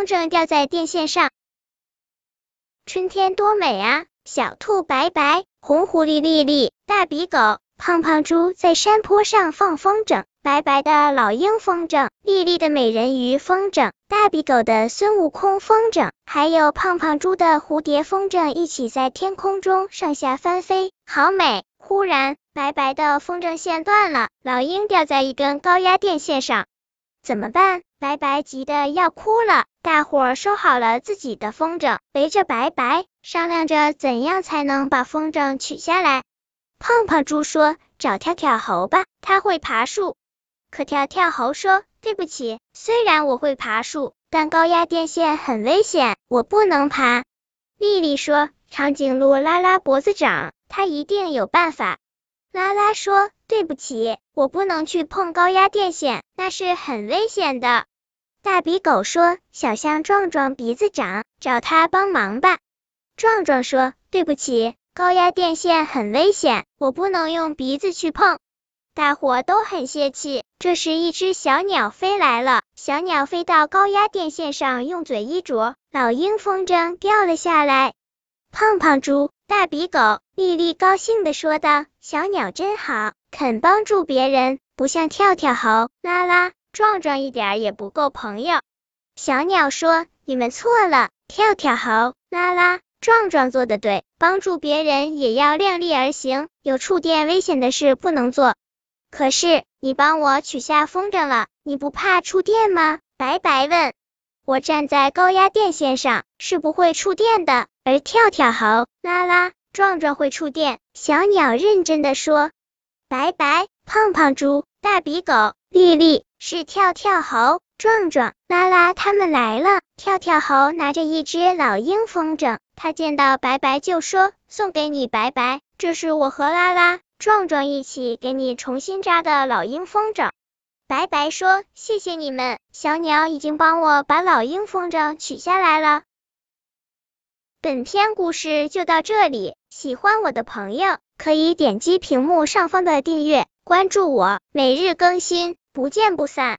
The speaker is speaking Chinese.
风筝吊在电线上。春天多美啊！小兔白白，红狐狸丽丽，大鼻狗胖胖猪在山坡上放风筝。白白的老鹰风筝，丽丽的美人鱼风筝，大鼻狗的孙悟空风筝，还有胖胖猪的蝴蝶风筝，一起在天空中上下翻飞，好美！忽然，白白的风筝线断了，老鹰掉在一根高压电线上，怎么办？白白急得要哭了。大伙儿收好了自己的风筝，围着白白商量着怎样才能把风筝取下来。胖胖猪说：“找跳跳猴吧，他会爬树。”可跳跳猴说：“对不起，虽然我会爬树，但高压电线很危险，我不能爬。”丽丽说：“长颈鹿拉拉脖子长，它一定有办法。”拉拉说：“对不起，我不能去碰高压电线，那是很危险的。”大鼻狗说：“小象壮壮鼻子长，找他帮忙吧。”壮壮说：“对不起，高压电线很危险，我不能用鼻子去碰。”大伙都很泄气。这时，一只小鸟飞来了。小鸟飞到高压电线上，用嘴一啄，老鹰风筝掉了下来。胖胖猪、大鼻狗、丽丽高兴的说道：“小鸟真好，肯帮助别人，不像跳跳猴、拉拉、壮壮一点也不够朋友。”小鸟说：“你们错了，跳跳猴、拉拉、壮壮做的对，帮助别人也要量力而行，有触电危险的事不能做。”可是你帮我取下风筝了，你不怕触电吗？白白问。我站在高压电线上，是不会触电的。而跳跳猴、拉拉、壮壮会触电。小鸟认真的说。白白、胖胖猪、大鼻狗、丽丽是跳跳猴、壮壮、拉拉他们来了。跳跳猴拿着一只老鹰风筝，他见到白白就说：“送给你，白白，这是我和拉拉。”壮壮一起给你重新扎的老鹰风筝，白白说谢谢你们，小鸟已经帮我把老鹰风筝取下来了。本篇故事就到这里，喜欢我的朋友可以点击屏幕上方的订阅，关注我，每日更新，不见不散。